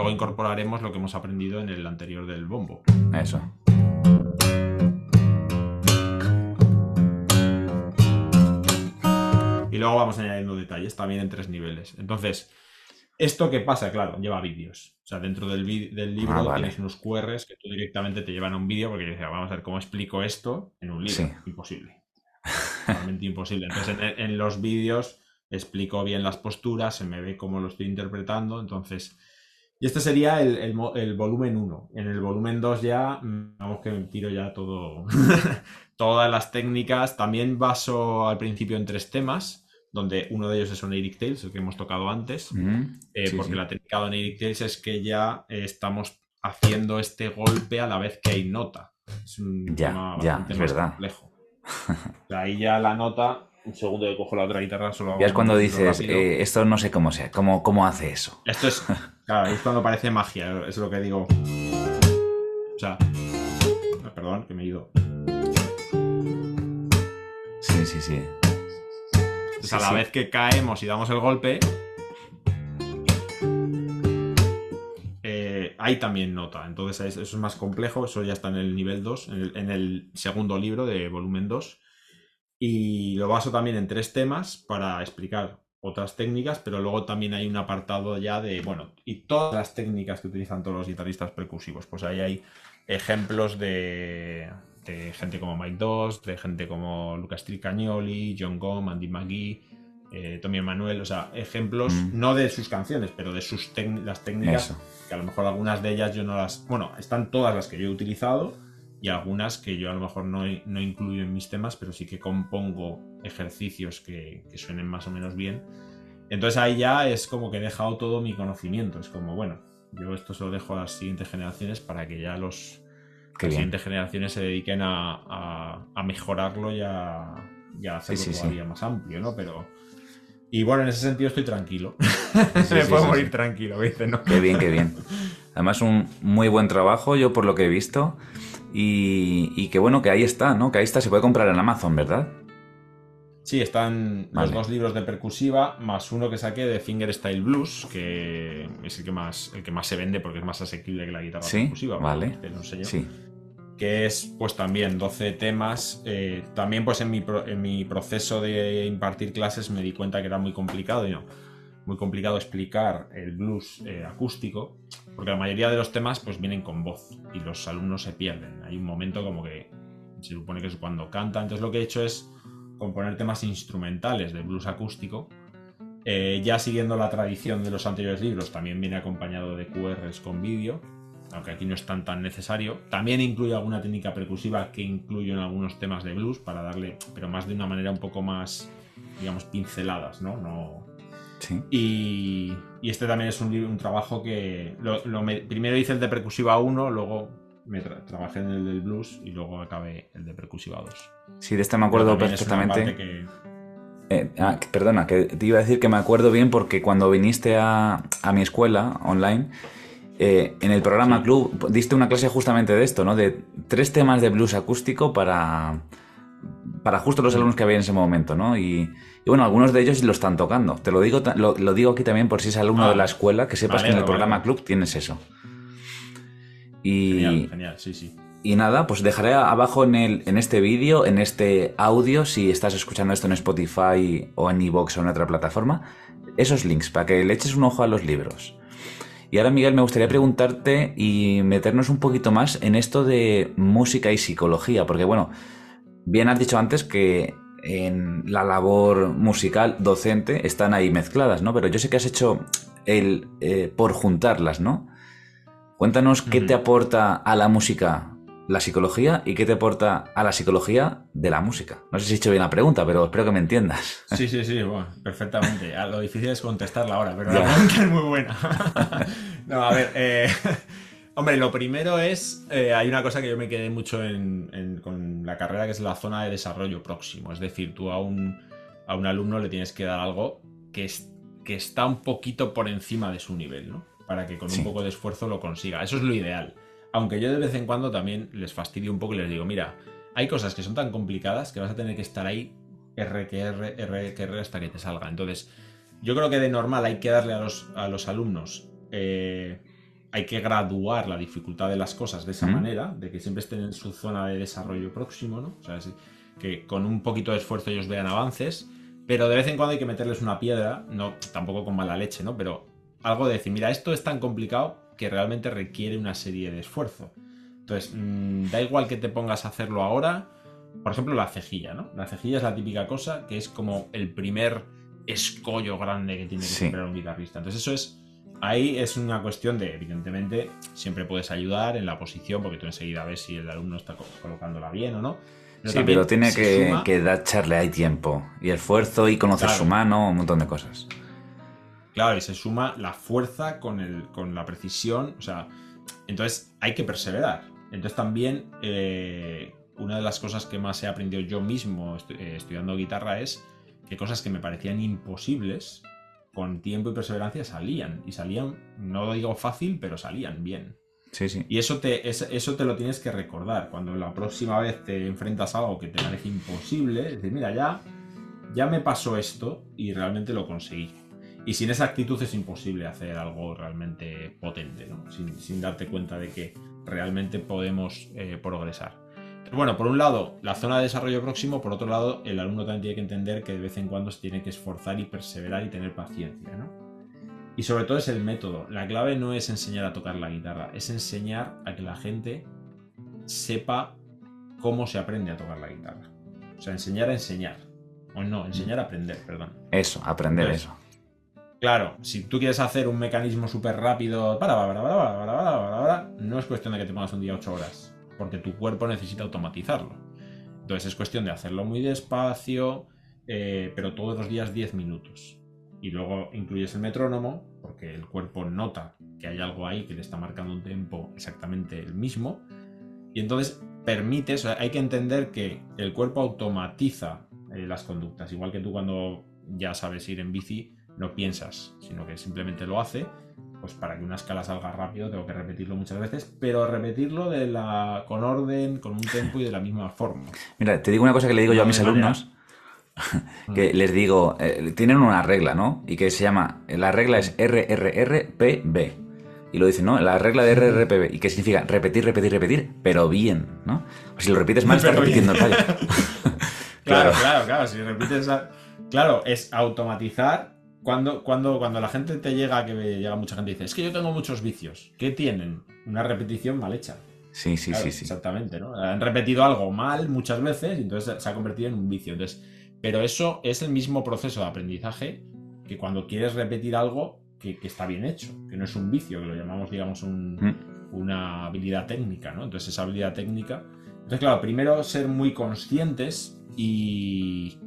luego incorporaremos lo que hemos aprendido en el anterior del bombo. Eso. Y luego vamos añadiendo detalles también en tres niveles. Entonces, ¿esto qué pasa? Claro, lleva vídeos. O sea, dentro del, libro Ah, vale. tienes unos QRs que tú directamente te llevan a un vídeo porque yo decía, vamos a ver cómo explico esto en un libro. Sí. Imposible. Realmente imposible. Entonces, en, en los vídeos explico bien las posturas, se me ve cómo lo estoy interpretando. Entonces, y este sería el, el volumen 1. En el volumen 2 ya, vamos que tiro ya todo, todas las técnicas. También baso al principio en tres temas, donde uno de ellos es un Eric Tales, el que hemos tocado antes. Mm, Eh, sí, porque sí. la técnica de Oniric Tales es que ya eh, estamos haciendo este golpe a la vez que hay nota. Es un Ya, tema ya, es más verdad. complejo. O sea, ahí ya la nota, un segundo que cojo la otra guitarra, solo hago Ya es cuando dices, eh, esto no sé cómo sea, cómo, cómo hace eso. Esto es, claro, es cuando parece magia, es lo que digo. O sea, ah, perdón, que me he ido. Sí, sí, sí. Entonces, Sí, a la sí. vez que caemos y damos el golpe, eh, hay también nota. Entonces es- eso es más complejo, eso ya está en el nivel 2, en el, en el segundo libro de volumen 2. Y lo baso también en tres temas para explicar otras técnicas, pero luego también hay un apartado ya de, bueno, y todas las técnicas que utilizan todos los guitarristas percusivos. Pues ahí hay ejemplos de, de gente como Mike Doss, de gente como Lucas Tricagnoli, John Gom, Andy McGee, eh, Tommy Emanuel, o sea, ejemplos Mm. no de sus canciones, pero de sus las técnicas Eso. que a lo mejor algunas de ellas yo no las. Bueno, están todas las que yo he utilizado, y algunas que yo a lo mejor no, no incluyo en mis temas, pero sí que compongo ejercicios que, que, suenen más o menos bien. Entonces ahí ya es como que he dejado todo mi conocimiento. Es como, bueno, yo esto se lo dejo a las siguientes generaciones para que ya los, las siguientes generaciones se dediquen a, a, mejorarlo y a, hacerlo todavía más amplio, ¿no? Pero. Y bueno, en ese sentido estoy tranquilo. Me puedo morir tranquilo, ¿viste? ¿no? Qué bien, qué bien. Además, un muy buen trabajo, yo por lo que he visto. Y, y que bueno, que ahí está, ¿no? Que ahí está, se puede comprar en Amazon, ¿verdad? Sí, están los dos libros de percusiva, más uno que saqué de Fingerstyle Blues, que es el que más, el que más se vende porque es más asequible que la guitarra percusiva. Vale. Sí. Que es pues también 12 temas. Eh, también pues en mi, en mi proceso de impartir clases me di cuenta que era muy complicado, ¿no? Muy complicado explicar el blues eh, acústico, porque la mayoría de los temas pues vienen con voz y los alumnos se pierden. Hay un momento como que se supone que es cuando canta. Entonces lo que he hecho es componer temas instrumentales de blues acústico. Eh, ya siguiendo la tradición de los anteriores libros, también viene acompañado de QRs con vídeo, aunque aquí no es tan, tan necesario. También incluye alguna técnica percusiva que incluyo en algunos temas de blues para darle, pero más de una manera un poco más, digamos, pinceladas, ¿no? no sí. y, este también es un, un trabajo que primero hice el de percusiva 1, luego me trabajé en el del blues y luego acabé el de percusiva 2. Sí, de este me acuerdo perfectamente. Eh, ah, perdona, que te iba a decir que me acuerdo bien porque cuando viniste a, mi escuela online, eh, en el programa Club diste una clase justamente de esto, ¿no? De tres temas de blues acústico para, para justo los alumnos que había en ese momento, ¿no? Y, bueno, algunos de ellos lo están tocando. Te lo digo, lo, digo aquí también por si es alumno de la ah, escuela, que sepas que en el programa Club tienes eso. Y, genial, sí, sí. Y nada, pues dejaré abajo en, el, en este vídeo, en este audio, si estás escuchando esto en Spotify o en iVoox o en otra plataforma, esos links para que le eches un ojo a los libros. Y ahora, Miguel, me gustaría preguntarte y meternos un poquito más en esto de música y psicología, porque bueno, bien has dicho antes que en la labor musical docente están ahí mezcladas, ¿no? Pero yo sé que has hecho el eh, por juntarlas, ¿no? Cuéntanos qué te aporta a la música la psicología y qué te aporta a la psicología de la música. No sé si he hecho bien la pregunta, pero espero que me entiendas. Sí, sí, sí, bueno, perfectamente. Lo difícil es contestarla ahora, pero la pregunta es muy buena. no, a ver, eh, hombre, lo primero es, eh, hay una cosa que yo me quedé mucho con la carrera, que es la zona de desarrollo próximo. Es decir, tú a un, a un alumno le tienes que dar algo que, que está un poquito por encima de su nivel, ¿no? para que con un poco de esfuerzo lo consiga. Eso es lo ideal. Aunque yo de vez en cuando también les fastidio un poco y les digo, mira, hay cosas que son tan complicadas que vas a tener que estar ahí R que R, R que R hasta que te salga. Entonces, yo creo que de normal hay que darle a los, a los alumnos, eh, hay que graduar la dificultad de las cosas de esa manera, de que siempre estén en su zona de desarrollo próximo, ¿no? O sea, que con un poquito de esfuerzo ellos vean avances, pero de vez en cuando hay que meterles una piedra, no tampoco con mala leche, ¿no? Pero algo de decir, mira, esto es tan complicado que realmente requiere una serie de esfuerzo. Entonces, mm, da igual que te pongas a hacerlo ahora. Por ejemplo, la cejilla, ¿no? La cejilla es la típica cosa que es como el primer escollo grande que tiene que sí. un guitarrista. Entonces, eso es. Ahí es una cuestión de, evidentemente, siempre puedes ayudar en la posición, porque tú enseguida ves si el alumno está colocándola bien o no. sí, pero tiene que, que echarle ahí tiempo y esfuerzo y conocer su mano, un montón de cosas. Claro, y se suma la fuerza con, el, con la precisión. O sea, entonces hay que perseverar. Entonces también eh, una de las cosas que más he aprendido yo mismo eh, estudiando guitarra es que cosas que me parecían imposibles, con tiempo y perseverancia salían. Y salían, no lo digo fácil, pero salían bien. Sí, sí. Y eso te, eso te lo tienes que recordar. Cuando la próxima vez te enfrentas a algo que te parece imposible, decir, mira, ya, ya me pasó esto y realmente lo conseguí. Y sin esa actitud es imposible hacer algo realmente potente, ¿no? sin, darte cuenta de que realmente podemos eh, progresar. Bueno, por un lado, la zona de desarrollo próximo, por otro lado, el alumno también tiene que entender que de vez en cuando se tiene que esforzar y perseverar y tener paciencia, ¿no? Y sobre todo es el método. La clave no es enseñar a tocar la guitarra, es enseñar a que la gente sepa cómo se aprende a tocar la guitarra. O sea, enseñar a enseñar. O no, enseñar a aprender, perdón. Eso, aprender eso. Claro, si tú quieres hacer un mecanismo súper rápido, para, para, para, para, para, para, no es cuestión de que te pongas un día 8 horas. Porque tu cuerpo necesita automatizarlo. Entonces es cuestión de hacerlo muy despacio, eh, pero todos los días 10 minutos. Y luego incluyes el metrónomo, porque el cuerpo nota que hay algo ahí que le está marcando un tiempo exactamente el mismo. Y entonces permite, hay que entender que el cuerpo automatiza eh, las conductas. Igual que tú cuando ya sabes ir en bici, no piensas, sino que simplemente lo hace. Pues para que una escala salga rápido tengo que repetirlo muchas veces, pero repetirlo de la, con orden, con un tempo y de la misma forma. Mira, te digo una cosa que le digo yo a mis alumnos, que les digo, eh, tienen una regla, ¿no? Y que se llama, la regla es RRRPB. Y lo dicen, ¿no? La regla de RRPB. ¿Y qué significa? Repetir, repetir, repetir, pero bien, ¿no? O si lo repites mal, estás repitiendo el fallo. claro, claro, claro. Si repites. Claro, es automatizar. Cuando, cuando, cuando la gente te llega, que llega mucha gente y dice, es que yo tengo muchos vicios. ¿Qué tienen? Una repetición mal hecha. Sí, sí, sí, sí. Exactamente, ¿no? Han repetido algo mal muchas veces y entonces se ha convertido en un vicio. Entonces, pero eso es el mismo proceso de aprendizaje que cuando quieres repetir algo que, está bien hecho, que no es un vicio, que lo llamamos, digamos, mm. una habilidad técnica, ¿no? Entonces, esa habilidad técnica. Entonces, claro, primero ser muy conscientes y,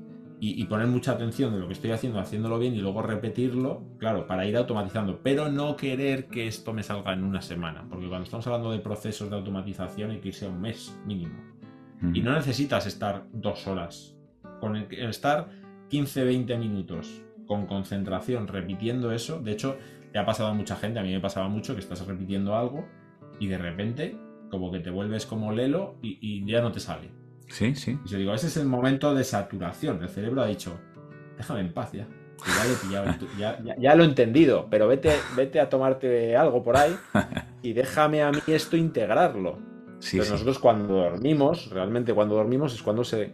y, poner mucha atención de lo que estoy haciendo, haciéndolo bien y luego repetirlo, claro, para ir automatizando, pero no querer que esto me salga en una semana, porque cuando estamos hablando de procesos de automatización hay que irse a un mes mínimo. Y no necesitas estar dos horas. Con el, estar 15-20 minutos con concentración repitiendo eso. De hecho, le ha pasado a mucha gente, a mí me pasaba mucho que estás repitiendo algo y de repente como que te vuelves como lelo y, ya no te sale. Sí, sí. Y yo digo, ese es el momento de saturación. El cerebro ha dicho, déjame en paz ya. Ya, ya, lo he entendido, pero vete, vete a tomarte algo por ahí y déjame a mí esto integrarlo. Sí, pero nosotros cuando dormimos, realmente cuando dormimos es cuando se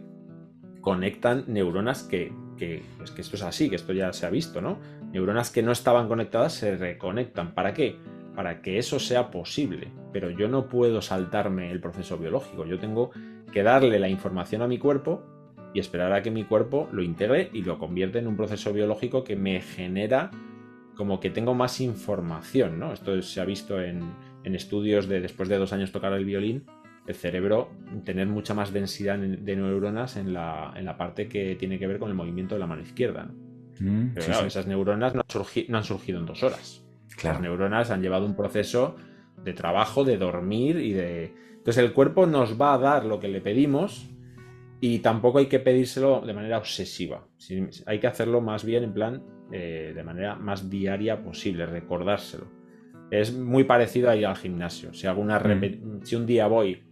conectan neuronas que que, pues que esto es así, que esto ya se ha visto, ¿no? Neuronas que no estaban conectadas se reconectan. ¿Para qué? Para que eso sea posible. Pero yo no puedo saltarme el proceso biológico. Yo tengo que darle la información a mi cuerpo y esperar a que mi cuerpo lo integre y lo convierta en un proceso biológico que me genera como que tengo más información, ¿no? Esto se ha visto en, en estudios de después de dos años tocar el violín, el cerebro tener mucha más densidad de neuronas en la, en la, parte que tiene que ver con el movimiento de la mano izquierda. Mm, Pero claro, esas neuronas no, han surgido en dos horas. Las neuronas han llevado un proceso de trabajo, de dormir y de... Entonces el cuerpo nos va a dar lo que le pedimos y tampoco hay que pedírselo de manera obsesiva. Hay que hacerlo más bien en plan eh, de manera más diaria posible, recordárselo. Es muy parecido a ir al gimnasio. Si, hago una mm. si un día voy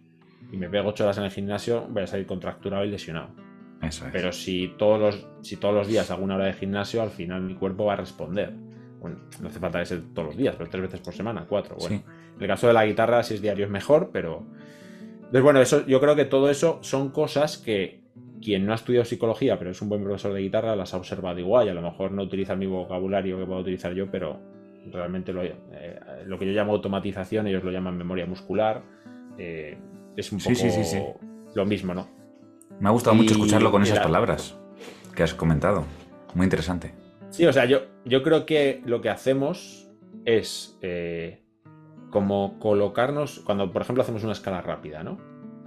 y me pego ocho horas en el gimnasio, voy a salir contracturado y lesionado. Eso es. Pero si todos, los, si todos los días hago una hora de gimnasio, al final mi cuerpo va a responder. Bueno, no hace falta que sea todos los días, pero tres veces por semana, cuatro. Bueno, en el caso de la guitarra, si es diario es mejor, pero. Entonces, bueno, eso, yo creo que todo eso son cosas que quien no ha estudiado psicología, pero es un buen profesor de guitarra, las ha observado igual. Y a lo mejor no utiliza mi vocabulario que puedo utilizar yo, pero realmente lo, eh, lo que yo llamo automatización, ellos lo llaman memoria muscular. Eh, es un poco lo mismo, ¿no? Me ha gustado mucho escucharlo con esas palabras que has comentado. Muy interesante. Sí, o sea, yo, yo creo que lo que hacemos es eh, como colocarnos, cuando por ejemplo hacemos una escala rápida, ¿no?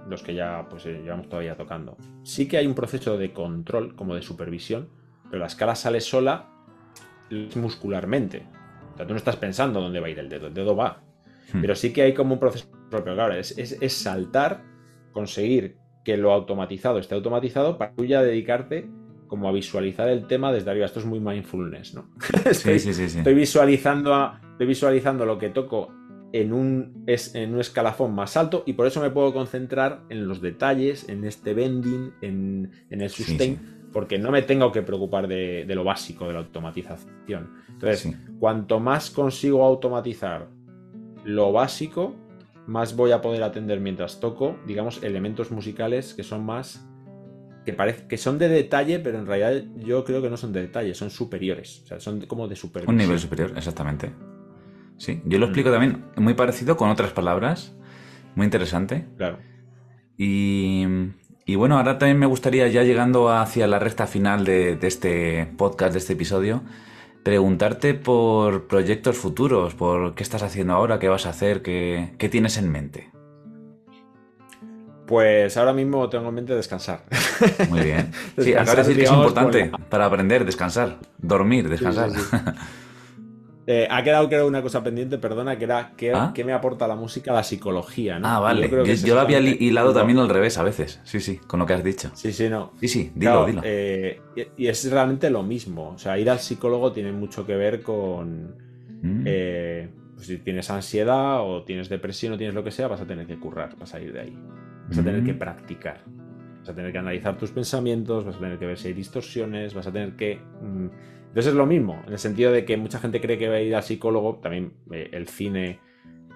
Los que ya pues eh, llevamos todavía tocando. Sí que hay un proceso de control, como de supervisión, pero la escala sale sola muscularmente. O sea, tú no estás pensando dónde va a ir el dedo, el dedo va. Hmm. Pero sí que hay como un proceso propio, claro, es, es, saltar, conseguir que lo automatizado esté automatizado para tú ya dedicarte como a visualizar el tema desde arriba. Esto es muy mindfulness, ¿no? sí, sí, sí, Estoy visualizando, estoy visualizando lo que toco en un, es, en un escalafón más alto y por eso me puedo concentrar en los detalles, en este bending, en, el sustain, porque no me tengo que preocupar de, de, lo básico de la automatización. Entonces, cuanto más consigo automatizar lo básico, más voy a poder atender mientras toco, digamos, elementos musicales que son más. que parece que son de detalle, pero en realidad yo creo que no son de detalle, son superiores. O sea, son como de superior. Un nivel superior, exactamente. Sí, yo lo explico mm. también muy parecido con otras palabras. Muy interesante. Claro. Y, y bueno, ahora también me gustaría, ya llegando hacia la recta final de, de este podcast, de este episodio, preguntarte por proyectos futuros, por qué estás haciendo ahora, qué vas a hacer, qué, tienes en mente. Pues ahora mismo tengo en mente descansar. Muy bien. Sí, acabo de decir que es importante para aprender, descansar, dormir, descansar. Eh, ha quedado, creo, una cosa pendiente, perdona, que era ¿qué, ¿Ah? me aporta la música la psicología? ¿no? Ah, vale. Yo, lo había hilado también al revés a veces. Sí, sí, con lo que has dicho. Sí, sí, no. Sí, sí, dilo, dilo. Eh, y, es realmente lo mismo. O sea, ir al psicólogo tiene mucho que ver con. Mm. Eh, pues si tienes ansiedad o tienes depresión o tienes lo que sea, vas a tener que currar, vas a ir de ahí. Vas a tener que mm. practicar. Vas a tener que analizar tus pensamientos, vas a tener que ver si hay distorsiones, vas a tener que. Mm, entonces es lo mismo, en el sentido de que mucha gente cree que va a ir al psicólogo, también eh, el cine,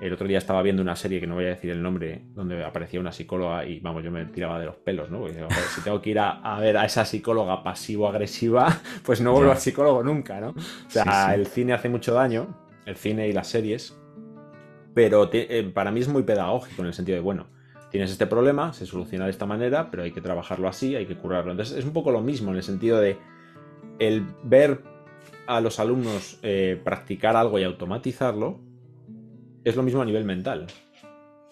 el otro día estaba viendo una serie que no voy a decir el nombre, donde aparecía una psicóloga y vamos, yo me tiraba de los pelos, ¿no? si tengo que ir a, ver a esa psicóloga pasivo-agresiva, pues no vuelvo al psicólogo nunca, ¿no? O sea, el cine hace mucho daño, el cine y las series, pero eh, para mí es muy pedagógico en el sentido de, bueno, tienes este problema, se soluciona de esta manera, pero hay que trabajarlo así, hay que curarlo. Entonces es un poco lo mismo en el sentido de el ver a los alumnos eh, practicar algo y automatizarlo es lo mismo a nivel mental.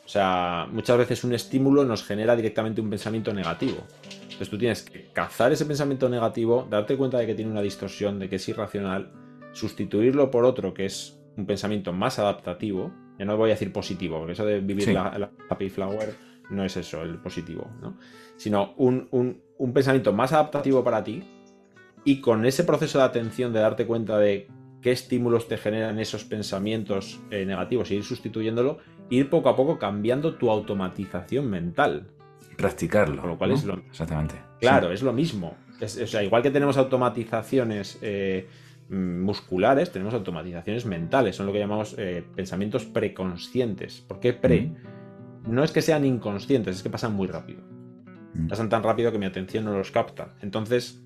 O sea, muchas veces un estímulo nos genera directamente un pensamiento negativo. Entonces tú tienes que cazar ese pensamiento negativo, darte cuenta de que tiene una distorsión, de que es irracional, sustituirlo por otro que es un pensamiento más adaptativo. Ya no voy a decir positivo, porque eso de vivir la, happy flower no es eso, el positivo, ¿no? Sino un, un pensamiento más adaptativo para ti, y con ese proceso de atención, de darte cuenta de qué estímulos te generan esos pensamientos eh, negativos y ir sustituyéndolo, ir poco a poco cambiando tu automatización mental. Practicarlo. Con lo cual es lo Exactamente. Claro, es lo mismo. o sea, igual que tenemos automatizaciones eh, musculares, tenemos automatizaciones mentales. Son lo que llamamos eh, pensamientos preconscientes. ¿Por qué pre? No es que sean inconscientes, es que pasan muy rápido. Pasan tan rápido que mi atención no los capta. Entonces,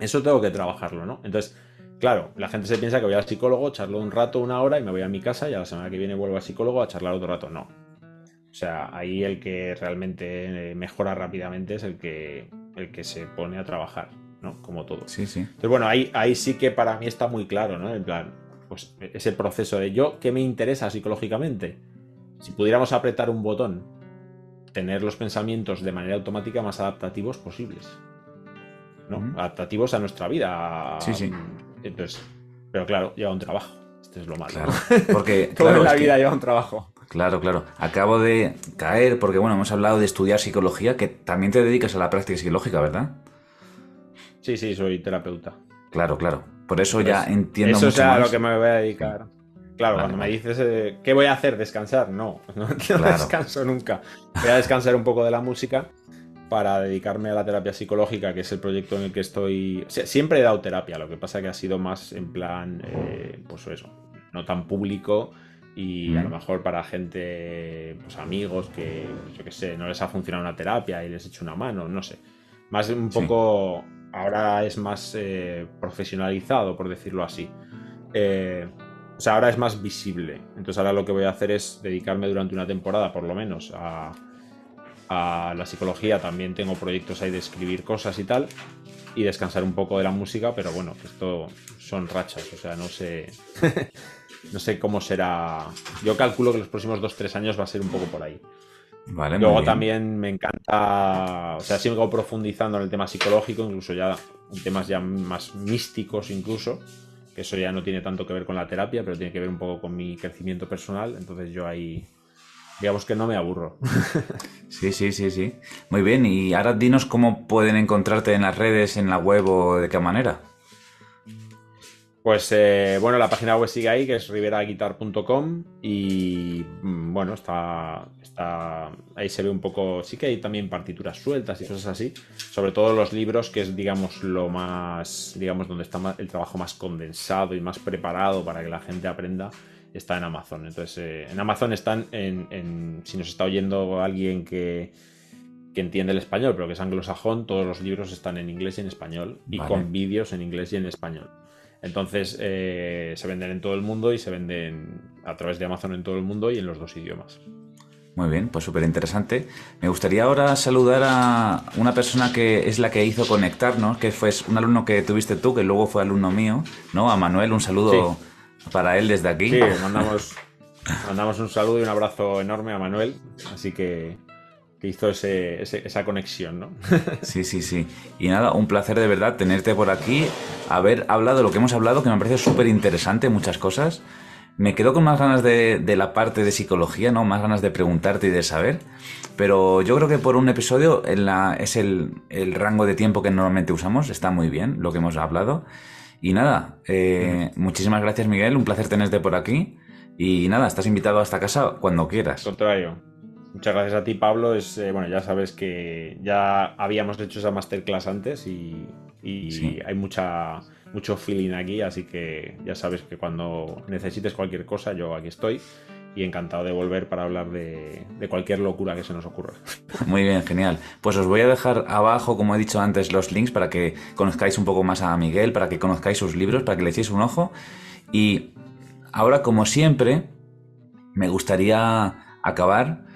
eso tengo que trabajarlo, ¿no? Entonces, claro, la gente se piensa que voy al psicólogo, charlo un rato, una hora y me voy a mi casa y a la semana que viene vuelvo al psicólogo a charlar otro rato. No. O sea, ahí el que realmente eh, mejora rápidamente es el que, el que se pone a trabajar, ¿no? Como todo. Sí, sí. Entonces, bueno, ahí, ahí sí que para mí está muy claro, ¿no? En plan, pues ese proceso de yo, ¿qué me interesa psicológicamente? Si pudiéramos apretar un botón, tener los pensamientos de manera automática más adaptativos posibles. Adaptativos a nuestra vida. Sí, sí. Entonces, pero claro, lleva un trabajo. Este es lo malo. porque toda la vida lleva un trabajo. Claro, claro. Acabo de caer porque, bueno, hemos hablado de estudiar psicología, que también te dedicas a la práctica psicológica, ¿verdad? Sí, sí, soy terapeuta. Claro, claro. Por eso ya entiendo eso mucho es a lo que me voy a dedicar. Claro, cuando me dices eh, qué voy a hacer, descansar, no, no, descanso nunca. Voy a descansar un poco de la música para dedicarme a la terapia psicológica, que es el proyecto en el que estoy. siempre he dado terapia, lo que pasa que ha sido más en plan, eh, pues eso, no tan público y a lo mejor para gente, pues amigos que, yo qué sé, no les ha funcionado una terapia y les he hecho una mano, no sé. Más un poco, ahora es más eh, profesionalizado, por decirlo así. Eh, o sea, ahora es más visible. Entonces ahora lo que voy a hacer es dedicarme durante una temporada, por lo menos, a a la psicología también tengo proyectos ahí de escribir cosas y tal, y descansar un poco de la música, pero bueno, esto son rachas, o sea, no sé, no sé cómo será. Yo calculo que los próximos 2-3 años va a ser un poco por ahí. Vale, Luego también me encanta, o sea, sigo profundizando en el tema psicológico, incluso ya en temas ya más místicos incluso, que eso ya no tiene tanto que ver con la terapia, pero tiene que ver un poco con mi crecimiento personal, entonces yo ahí digamos que no me aburro. Sí, sí, sí, sí. Muy bien, y ahora dinos cómo pueden encontrarte en las redes, en la web o de qué manera. Pues eh, bueno, la página web sigue ahí, que es riveraguitar.com y mm, bueno, está, está ahí se ve un poco, sí que hay también partituras sueltas y cosas así, sobre todo los libros, que es digamos lo más, digamos donde está el trabajo más condensado y más preparado para que la gente aprenda está en Amazon. Entonces, eh, en Amazon están en, Si nos está oyendo alguien que, entiende el español, pero que es anglosajón, todos los libros están en inglés y en español. Y con vídeos en inglés y en español. Entonces, eh, se venden en todo el mundo y se venden a través de Amazon en todo el mundo y en los dos idiomas. Muy bien, pues súper interesante. Me gustaría ahora saludar a una persona que es la que hizo conectarnos, que fue un alumno que tuviste tú, que luego fue alumno mío, ¿no? A Manuel, un saludo para él desde aquí. Sí, mandamos, mandamos un saludo y un abrazo enorme a Manuel. Así que, que hizo esa conexión, ¿no? sí, sí, sí. Y nada, un placer de verdad tenerte por aquí, haber hablado de lo que hemos hablado, que me parece súper interesante, muchas cosas. Me quedo con más ganas de, la parte de psicología, ¿no? Más ganas de preguntarte y de saber. Pero yo creo que por un episodio en la, es el, rango de tiempo que normalmente usamos. Está muy bien lo que hemos hablado. Y nada, eh, muchísimas gracias Miguel, un placer tenerte por aquí. Y nada, estás invitado a esta casa cuando quieras. Contrario. Muchas gracias a ti, Pablo. Es, eh, bueno, ya sabes que ya habíamos hecho esa masterclass antes y, hay mucha, mucho feeling aquí, así que ya sabes que cuando necesites cualquier cosa, yo aquí estoy y encantado de volver para hablar de, de, cualquier locura que se nos ocurra. Muy bien, genial. Pues os voy a dejar abajo, como he dicho antes, los links para que conozcáis un poco más a Miguel, para que conozcáis sus libros, para que le echéis un ojo. Y ahora, como siempre, me gustaría acabar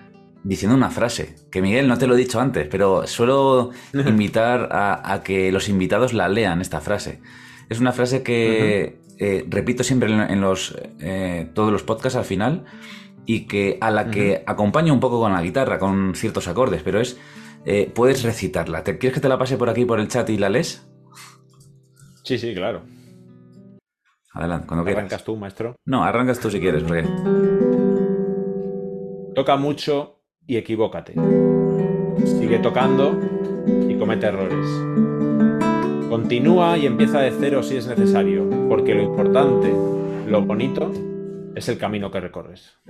diciendo una frase, que Miguel no te lo he dicho antes, pero suelo invitar a, que los invitados la lean, esta frase. Es una frase que eh, repito siempre en, los, eh, todos los podcasts al final y que a la que acompaño un poco con la guitarra, con ciertos acordes, pero es, eh, puedes recitarla. ¿Te, ¿Quieres que te la pase por aquí, por el chat y la lees? Sí, sí, claro. Adelante, cuando quieras. ¿Arrancas tú, maestro? No, arrancas tú si quieres, porque... Toca mucho y equivócate. Sigue tocando y comete errores. Continúa y empieza de cero si es necesario, porque lo importante, lo bonito, es el camino que recorres.